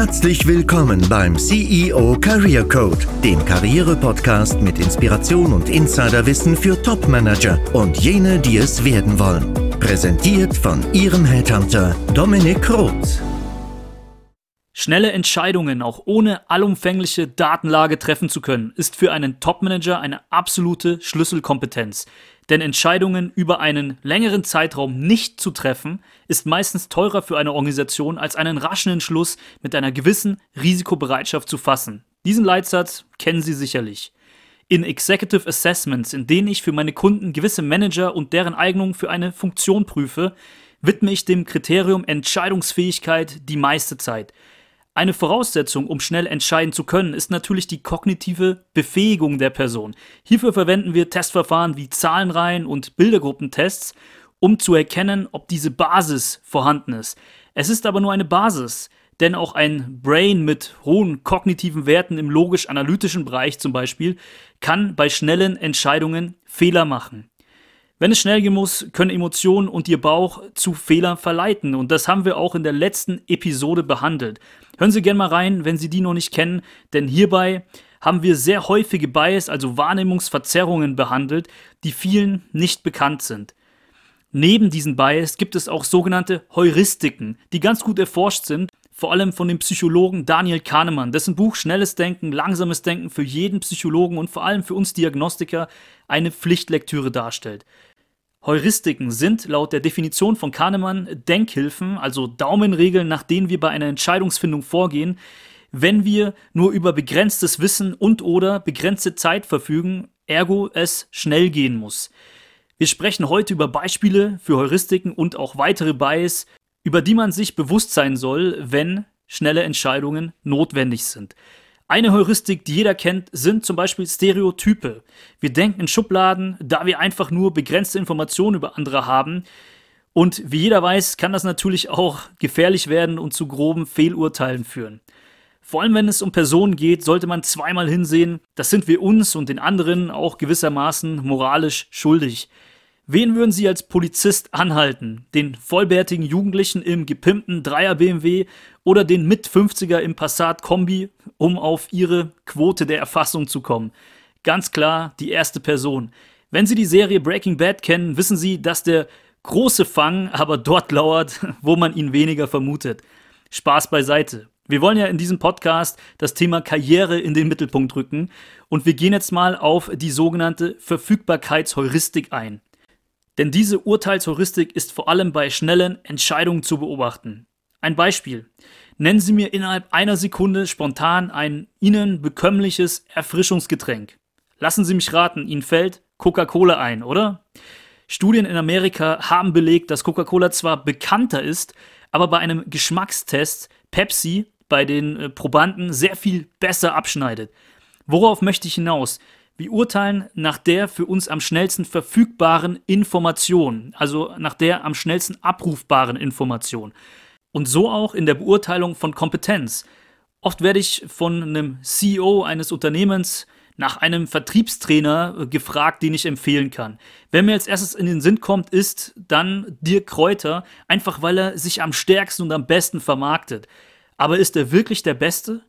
Herzlich willkommen beim CEO Career Code, dem Karriere-Podcast mit Inspiration und Insiderwissen für Top-Manager und jene, die es werden wollen. Präsentiert von Ihrem Headhunter Dominik Roth. Schnelle Entscheidungen auch ohne allumfängliche Datenlage treffen zu können, ist für einen Topmanager eine absolute Schlüsselkompetenz. Denn Entscheidungen über einen längeren Zeitraum nicht zu treffen, ist meistens teurer für eine Organisation, als einen raschen Entschluss mit einer gewissen Risikobereitschaft zu fassen. Diesen Leitsatz kennen Sie sicherlich. In Executive Assessments, in denen ich für meine Kunden gewisse Manager und deren Eignung für eine Funktion prüfe, widme ich dem Kriterium Entscheidungsfähigkeit die meiste Zeit. Eine Voraussetzung, um schnell entscheiden zu können, ist natürlich die kognitive Befähigung der Person. Hierfür verwenden wir Testverfahren wie Zahlenreihen und Bildergruppentests, um zu erkennen, ob diese Basis vorhanden ist. Es ist aber nur eine Basis, denn auch ein Brain mit hohen kognitiven Werten im logisch-analytischen Bereich zum Beispiel kann bei schnellen Entscheidungen Fehler machen. Wenn es schnell gehen muss, können Emotionen und Ihr Bauch zu Fehlern verleiten. Und das haben wir auch in der letzten Episode behandelt. Hören Sie gerne mal rein, wenn Sie die noch nicht kennen, denn hierbei haben wir sehr häufige Bias, also Wahrnehmungsverzerrungen behandelt, die vielen nicht bekannt sind. Neben diesen Bias gibt es auch sogenannte Heuristiken, die ganz gut erforscht sind, vor allem von dem Psychologen Daniel Kahnemann, dessen Buch Schnelles Denken, Langsames Denken für jeden Psychologen und vor allem für uns Diagnostiker eine Pflichtlektüre darstellt. Heuristiken sind laut der Definition von Kahnemann Denkhilfen, also Daumenregeln, nach denen wir bei einer Entscheidungsfindung vorgehen, wenn wir nur über begrenztes Wissen und oder begrenzte Zeit verfügen, ergo es schnell gehen muss. Wir sprechen heute über Beispiele für Heuristiken und auch weitere Bias, über die man sich bewusst sein soll, wenn schnelle Entscheidungen notwendig sind. Eine Heuristik, die jeder kennt, sind zum Beispiel Stereotype. Wir denken in Schubladen, da wir einfach nur begrenzte Informationen über andere haben. Und wie jeder weiß, kann das natürlich auch gefährlich werden und zu groben Fehlurteilen führen. Vor allem wenn es um Personen geht, sollte man zweimal hinsehen, das sind wir uns und den anderen auch gewissermaßen moralisch schuldig. Wen würden Sie als Polizist anhalten? Den vollbärtigen Jugendlichen im gepimpten Dreier BMW oder den Mit-50er im Passat Kombi, um auf Ihre Quote der Erfassung zu kommen? Ganz klar die erste Person. Wenn Sie die Serie Breaking Bad kennen, wissen Sie, dass der große Fang aber dort lauert, wo man ihn weniger vermutet. Spaß beiseite. Wir wollen ja in diesem Podcast das Thema Karriere in den Mittelpunkt rücken und wir gehen jetzt mal auf die sogenannte Verfügbarkeitsheuristik ein. Denn diese Urteilsheuristik ist vor allem bei schnellen Entscheidungen zu beobachten. Ein Beispiel. Nennen Sie mir innerhalb einer Sekunde spontan ein Ihnen bekömmliches Erfrischungsgetränk. Lassen Sie mich raten, Ihnen fällt Coca-Cola ein, oder? Studien in Amerika haben belegt, dass Coca-Cola zwar bekannter ist, aber bei einem Geschmackstest Pepsi bei den äh, Probanden sehr viel besser abschneidet. Worauf möchte ich hinaus? Wir urteilen nach der für uns am schnellsten verfügbaren Information, also nach der am schnellsten abrufbaren Information. Und so auch in der Beurteilung von Kompetenz. Oft werde ich von einem CEO eines Unternehmens nach einem Vertriebstrainer äh, gefragt, den ich empfehlen kann. Wer mir als erstes in den Sinn kommt, ist dann Dirk Kräuter, einfach weil er sich am stärksten und am besten vermarktet. Aber ist er wirklich der Beste?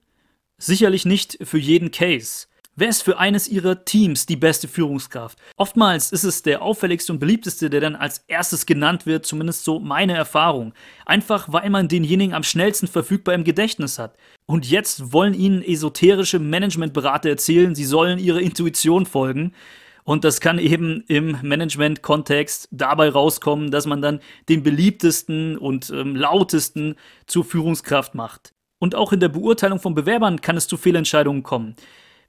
Sicherlich nicht für jeden Case. Wer ist für eines ihrer Teams die beste Führungskraft? Oftmals ist es der auffälligste und beliebteste, der dann als erstes genannt wird, zumindest so meine Erfahrung. Einfach weil man denjenigen am schnellsten verfügbar im Gedächtnis hat. Und jetzt wollen ihnen esoterische Managementberater erzählen, sie sollen ihrer Intuition folgen. Und das kann eben im Management-Kontext dabei rauskommen, dass man dann den beliebtesten und ähm, lautesten zur Führungskraft macht. Und auch in der Beurteilung von Bewerbern kann es zu Fehlentscheidungen kommen.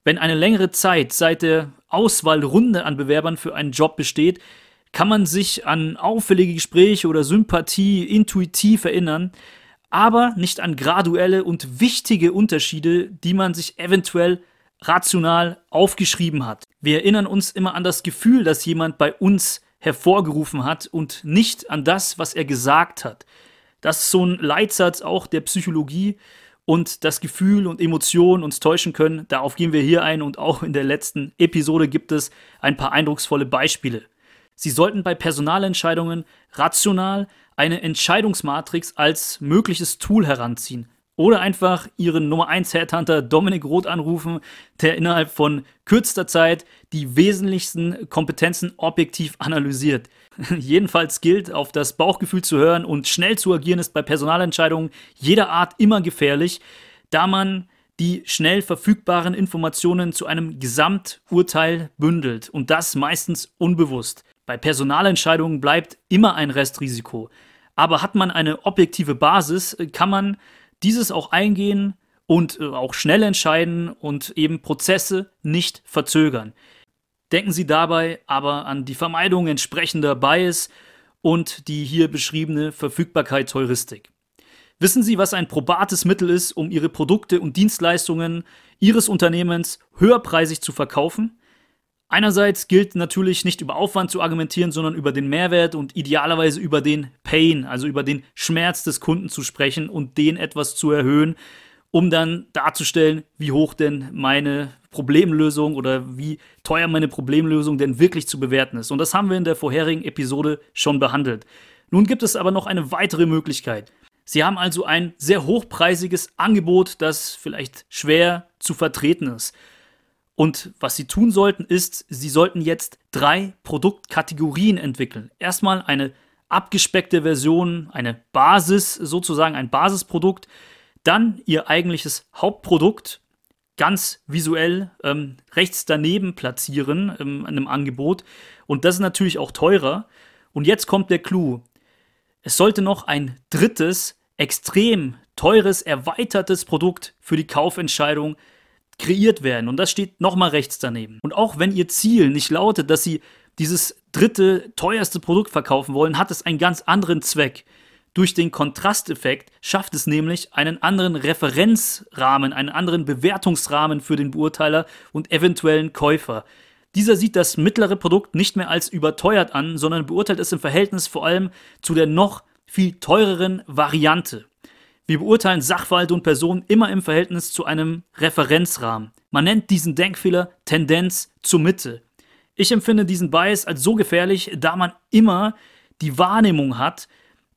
Wenn eine längere Zeit seit der Auswahlrunde an Bewerbern für einen Job besteht, kann man sich an auffällige Gespräche oder Sympathie intuitiv erinnern, aber nicht an graduelle und wichtige Unterschiede, die man sich eventuell rational aufgeschrieben hat. Wir erinnern uns immer an das Gefühl, das jemand bei uns hervorgerufen hat und nicht an das, was er gesagt hat. Das ist so ein Leitsatz auch der Psychologie und das Gefühl und Emotionen uns täuschen können. Darauf gehen wir hier ein und auch in der letzten Episode gibt es ein paar eindrucksvolle Beispiele. Sie sollten bei Personalentscheidungen rational eine Entscheidungsmatrix als mögliches Tool heranziehen Oder einfach Ihren Nummer 1 Headhunter Dominik Roth anrufen, der innerhalb von kürzester Zeit die wesentlichsten Kompetenzen objektiv analysiert. Jedenfalls gilt, auf das Bauchgefühl zu hören und schnell zu agieren ist bei Personalentscheidungen jeder Art immer gefährlich, da man die schnell verfügbaren Informationen zu einem Gesamturteil bündelt und das meistens unbewusst. Bei Personalentscheidungen bleibt immer ein Restrisiko. Aber hat man eine objektive Basis, kann man dieses auch eingehen und äh, auch schnell entscheiden und eben Prozesse nicht verzögern. Denken Sie dabei aber an die Vermeidung entsprechender Bias und die hier beschriebene Verfügbarkeitsheuristik. Wissen Sie, was ein probates Mittel ist, um Ihre Produkte und Dienstleistungen Ihres Unternehmens höherpreisig zu verkaufen? Einerseits gilt natürlich nicht über Aufwand zu argumentieren, sondern über den Mehrwert und idealerweise über den Pain, also über den Schmerz des Kunden zu sprechen und den etwas zu erhöhen, um dann darzustellen, wie hoch denn meine Problemlösung oder wie teuer meine Problemlösung denn wirklich zu bewerten ist. Und das haben wir in der vorherigen Episode schon behandelt. Nun gibt es aber noch eine weitere Möglichkeit. Sie haben also ein sehr hochpreisiges Angebot, das vielleicht schwer zu vertreten ist. Und was Sie tun sollten, ist, Sie sollten jetzt drei Produktkategorien entwickeln. Erstmal eine abgespeckte Version, eine Basis, sozusagen ein Basisprodukt, dann Ihr eigentliches Hauptprodukt ganz visuell ähm, rechts daneben platzieren ähm, in einem Angebot. Und das ist natürlich auch teurer. Und jetzt kommt der Clou. Es sollte noch ein drittes, extrem teures, erweitertes Produkt für die Kaufentscheidung kreiert werden. Und das steht nochmal rechts daneben. Und auch wenn Ihr Ziel nicht lautet, dass Sie dieses dritte, teuerste Produkt verkaufen wollen, hat es einen ganz anderen Zweck. Durch den Kontrasteffekt schafft es nämlich einen anderen Referenzrahmen, einen anderen Bewertungsrahmen für den Beurteiler und eventuellen Käufer. Dieser sieht das mittlere Produkt nicht mehr als überteuert an, sondern beurteilt es im Verhältnis vor allem zu der noch viel teureren Variante. Wir beurteilen Sachverhalte und Personen immer im Verhältnis zu einem Referenzrahmen. Man nennt diesen Denkfehler Tendenz zur Mitte. Ich empfinde diesen Bias als so gefährlich, da man immer die Wahrnehmung hat,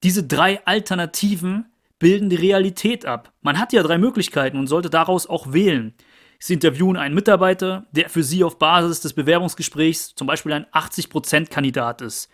diese drei Alternativen bilden die Realität ab. Man hat ja drei Möglichkeiten und sollte daraus auch wählen. Sie interviewen einen Mitarbeiter, der für Sie auf Basis des Bewerbungsgesprächs zum Beispiel ein 80%-Kandidat ist.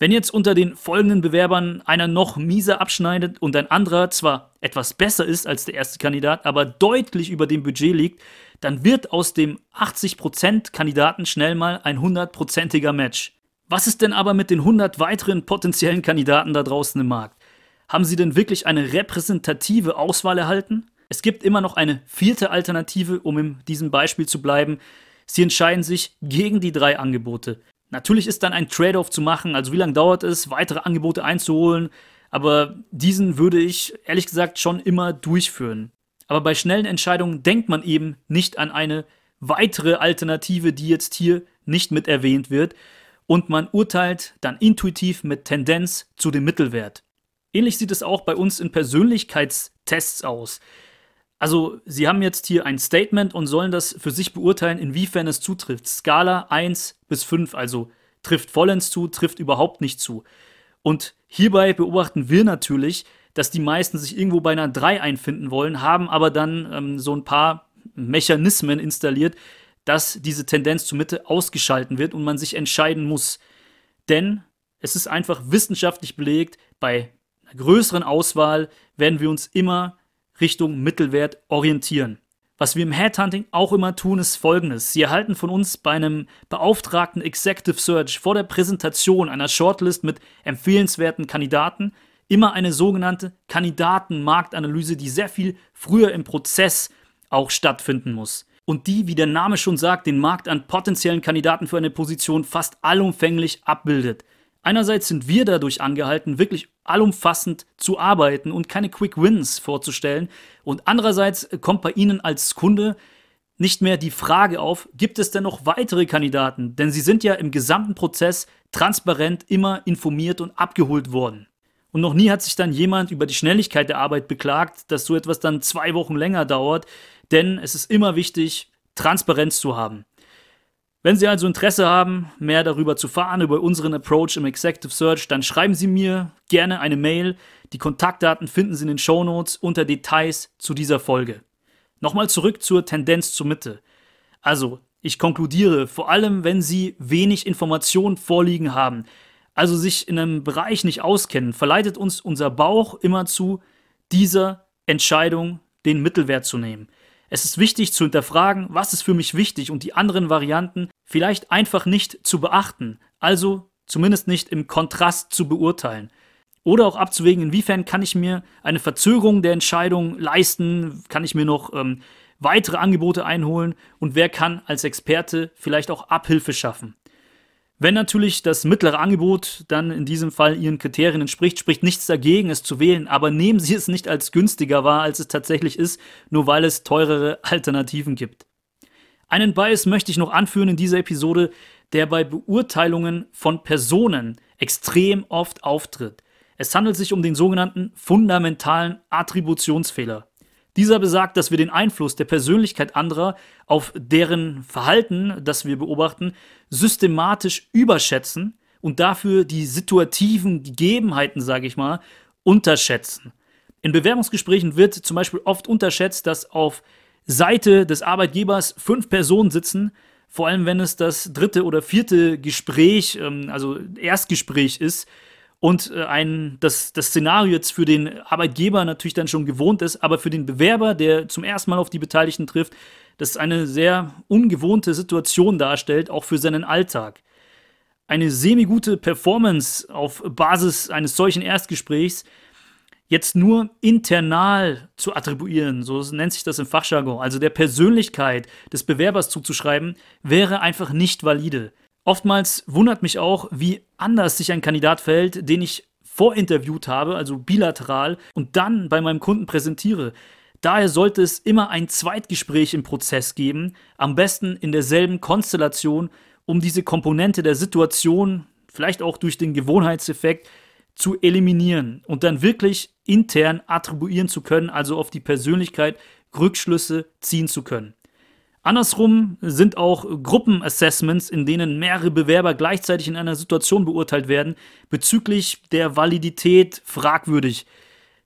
Wenn jetzt unter den folgenden Bewerbern einer noch mieser abschneidet und ein anderer zwar etwas besser ist als der erste Kandidat, aber deutlich über dem Budget liegt, dann wird aus dem 80% Kandidaten schnell mal ein 100%iger Match. Was ist denn aber mit den 100 weiteren potenziellen Kandidaten da draußen im Markt? Haben sie denn wirklich eine repräsentative Auswahl erhalten? Es gibt immer noch eine vierte Alternative, um in diesem Beispiel zu bleiben. Sie entscheiden sich gegen die drei Angebote. Natürlich ist dann ein Trade-off zu machen, also wie lange dauert es, weitere Angebote einzuholen, aber diesen würde ich ehrlich gesagt schon immer durchführen. Aber bei schnellen Entscheidungen denkt man eben nicht an eine weitere Alternative, die jetzt hier nicht mit erwähnt wird, und man urteilt dann intuitiv mit Tendenz zu dem Mittelwert. Ähnlich sieht es auch bei uns in Persönlichkeitstests aus. Also, Sie haben jetzt hier ein Statement und sollen das für sich beurteilen, inwiefern es zutrifft. Skala 1 bis 5, also trifft vollends zu, trifft überhaupt nicht zu. Und hierbei beobachten wir natürlich, dass die meisten sich irgendwo bei einer 3 einfinden wollen, haben aber dann ähm, so ein paar Mechanismen installiert, dass diese Tendenz zur Mitte ausgeschalten wird und man sich entscheiden muss. Denn es ist einfach wissenschaftlich belegt, bei einer größeren Auswahl werden wir uns immer Richtung Mittelwert orientieren. Was wir im Headhunting auch immer tun, ist folgendes. Sie erhalten von uns bei einem beauftragten Executive Search vor der Präsentation einer Shortlist mit empfehlenswerten Kandidaten immer eine sogenannte Kandidatenmarktanalyse, die sehr viel früher im Prozess auch stattfinden muss. Und die, wie der Name schon sagt, den Markt an potenziellen Kandidaten für eine Position fast allumfänglich abbildet. Einerseits sind wir dadurch angehalten, wirklich allumfassend zu arbeiten und keine Quick Wins vorzustellen. Und andererseits kommt bei Ihnen als Kunde nicht mehr die Frage auf, gibt es denn noch weitere Kandidaten? Denn Sie sind ja im gesamten Prozess transparent immer informiert und abgeholt worden. Und noch nie hat sich dann jemand über die Schnelligkeit der Arbeit beklagt, dass so etwas dann zwei Wochen länger dauert. Denn es ist immer wichtig, Transparenz zu haben. Wenn Sie also Interesse haben, mehr darüber zu fahren, über unseren Approach im Executive Search, dann schreiben Sie mir gerne eine Mail. Die Kontaktdaten finden Sie in den Shownotes unter Details zu dieser Folge. Nochmal zurück zur Tendenz zur Mitte. Also, ich konkludiere, vor allem wenn Sie wenig Informationen vorliegen haben, also sich in einem Bereich nicht auskennen, verleitet uns unser Bauch immer zu, dieser Entscheidung den Mittelwert zu nehmen. Es ist wichtig zu hinterfragen, was ist für mich wichtig und die anderen Varianten vielleicht einfach nicht zu beachten, also zumindest nicht im Kontrast zu beurteilen. Oder auch abzuwägen, inwiefern kann ich mir eine Verzögerung der Entscheidung leisten, kann ich mir noch ähm, weitere Angebote einholen und wer kann als Experte vielleicht auch Abhilfe schaffen. Wenn natürlich das mittlere Angebot dann in diesem Fall Ihren Kriterien entspricht, spricht nichts dagegen, es zu wählen, aber nehmen Sie es nicht als günstiger wahr, als es tatsächlich ist, nur weil es teurere Alternativen gibt. Einen Bias möchte ich noch anführen in dieser Episode, der bei Beurteilungen von Personen extrem oft auftritt. Es handelt sich um den sogenannten fundamentalen Attributionsfehler. Dieser besagt, dass wir den Einfluss der Persönlichkeit anderer auf deren Verhalten, das wir beobachten, systematisch überschätzen und dafür die situativen Gegebenheiten, sage ich mal, unterschätzen. In Bewerbungsgesprächen wird zum Beispiel oft unterschätzt, dass auf Seite des Arbeitgebers fünf Personen sitzen, vor allem wenn es das dritte oder vierte Gespräch, ähm, also Erstgespräch ist, und äh, ein, das, das Szenario jetzt für den Arbeitgeber natürlich dann schon gewohnt ist, aber für den Bewerber, der zum ersten Mal auf die Beteiligten trifft, das eine sehr ungewohnte Situation darstellt, auch für seinen Alltag. Eine semi-gute Performance auf Basis eines solchen Erstgesprächs jetzt nur internal zu attribuieren, so nennt sich das im Fachjargon, also der Persönlichkeit des Bewerbers zuzuschreiben, wäre einfach nicht valide. Oftmals wundert mich auch, wie anders sich ein Kandidat verhält, den ich vorinterviewt habe, also bilateral, und dann bei meinem Kunden präsentiere. Daher sollte es immer ein Zweitgespräch im Prozess geben, am besten in derselben Konstellation, um diese Komponente der Situation, vielleicht auch durch den Gewohnheitseffekt, zu eliminieren und dann wirklich intern attribuieren zu können, also auf die Persönlichkeit Rückschlüsse ziehen zu können. Andersrum sind auch Gruppenassessments, in denen mehrere Bewerber gleichzeitig in einer Situation beurteilt werden, bezüglich der Validität fragwürdig.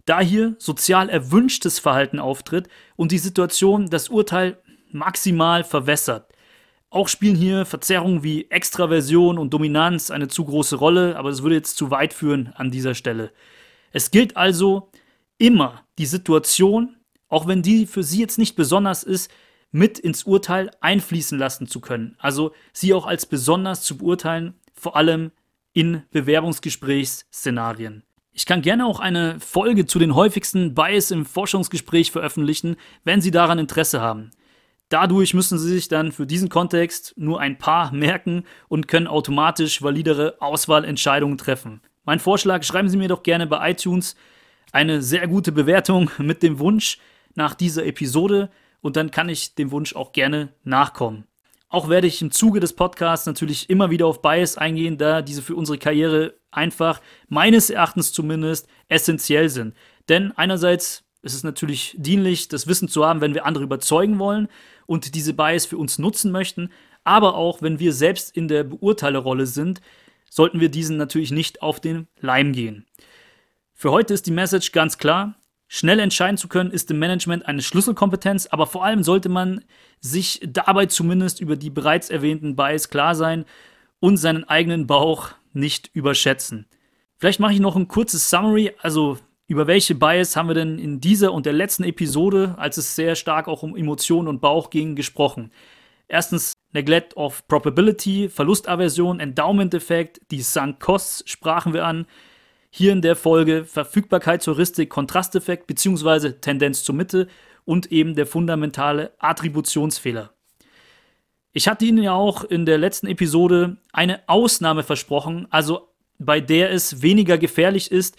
Da hier sozial erwünschtes Verhalten auftritt und die Situation das Urteil maximal verwässert. Auch spielen hier Verzerrungen wie Extraversion und Dominanz eine zu große Rolle, aber das würde jetzt zu weit führen an dieser Stelle. Es gilt also immer die Situation, auch wenn die für Sie jetzt nicht besonders ist, mit ins Urteil einfließen lassen zu können. Also sie auch als besonders zu beurteilen, vor allem in Bewerbungsgesprächsszenarien. Ich kann gerne auch eine Folge zu den häufigsten Bias im Forschungsgespräch veröffentlichen, wenn Sie daran Interesse haben. Dadurch müssen Sie sich dann für diesen Kontext nur ein paar merken und können automatisch validere Auswahlentscheidungen treffen. Mein Vorschlag, schreiben Sie mir doch gerne bei iTunes eine sehr gute Bewertung mit dem Wunsch nach dieser Episode und dann kann ich dem Wunsch auch gerne nachkommen. Auch werde ich im Zuge des Podcasts natürlich immer wieder auf Bias eingehen, da diese für unsere Karriere einfach, meines Erachtens zumindest, essentiell sind. Denn einerseits ist es natürlich dienlich, das Wissen zu haben, wenn wir andere überzeugen wollen und diese Bias für uns nutzen möchten, aber auch wenn wir selbst in der Beurteilerrolle sind, sollten wir diesen natürlich nicht auf den Leim gehen. Für heute ist die Message ganz klar. Schnell entscheiden zu können, ist im Management eine Schlüsselkompetenz, aber vor allem sollte man sich dabei zumindest über die bereits erwähnten Bias klar sein und seinen eigenen Bauch nicht überschätzen. Vielleicht mache ich noch ein kurzes Summary, also über welche Bias haben wir denn in dieser und der letzten Episode, als es sehr stark auch um Emotionen und Bauch ging, gesprochen. Erstens Neglect of Probability, Verlustaversion, Endowment-Effekt, die Sunk Costs sprachen wir an. Hier in der Folge Verfügbarkeitsheuristik, Kontrasteffekt bzw. Tendenz zur Mitte und eben der fundamentale Attributionsfehler. Ich hatte Ihnen ja auch in der letzten Episode eine Ausnahme versprochen, also bei der es weniger gefährlich ist,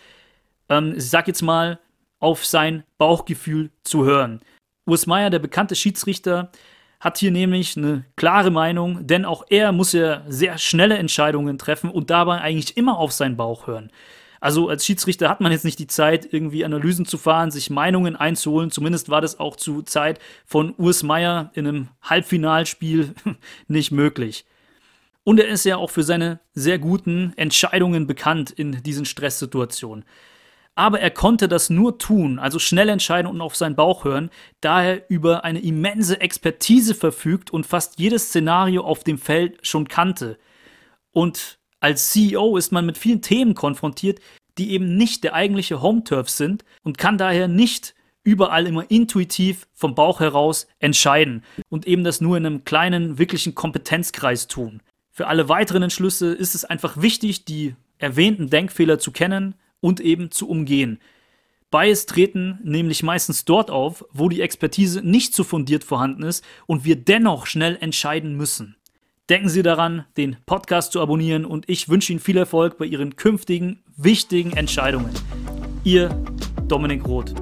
ähm, ich sag jetzt mal, auf sein Bauchgefühl zu hören. Urs Meier, der bekannte Schiedsrichter, hat hier nämlich eine klare Meinung, denn auch er muss ja sehr schnelle Entscheidungen treffen und dabei eigentlich immer auf seinen Bauch hören. Also als Schiedsrichter hat man jetzt nicht die Zeit, irgendwie Analysen zu fahren, sich Meinungen einzuholen. Zumindest war das auch zu Zeit von Urs Meier in einem Halbfinalspiel nicht möglich. Und er ist ja auch für seine sehr guten Entscheidungen bekannt in diesen Stresssituationen. Aber er konnte das nur tun, also schnell entscheiden und auf seinen Bauch hören, da er über eine immense Expertise verfügt und fast jedes Szenario auf dem Feld schon kannte. Und als CEO ist man mit vielen Themen konfrontiert, die eben nicht der eigentliche Home-Turf sind und kann daher nicht überall immer intuitiv vom Bauch heraus entscheiden und eben das nur in einem kleinen, wirklichen Kompetenzkreis tun. Für alle weiteren Entschlüsse ist es einfach wichtig, die erwähnten Denkfehler zu kennen und eben zu umgehen. Bias treten nämlich meistens dort auf, wo die Expertise nicht so fundiert vorhanden ist und wir dennoch schnell entscheiden müssen. Denken Sie daran, den Podcast zu abonnieren und ich wünsche Ihnen viel Erfolg bei Ihren künftigen wichtigen Entscheidungen. Ihr Dominik Roth.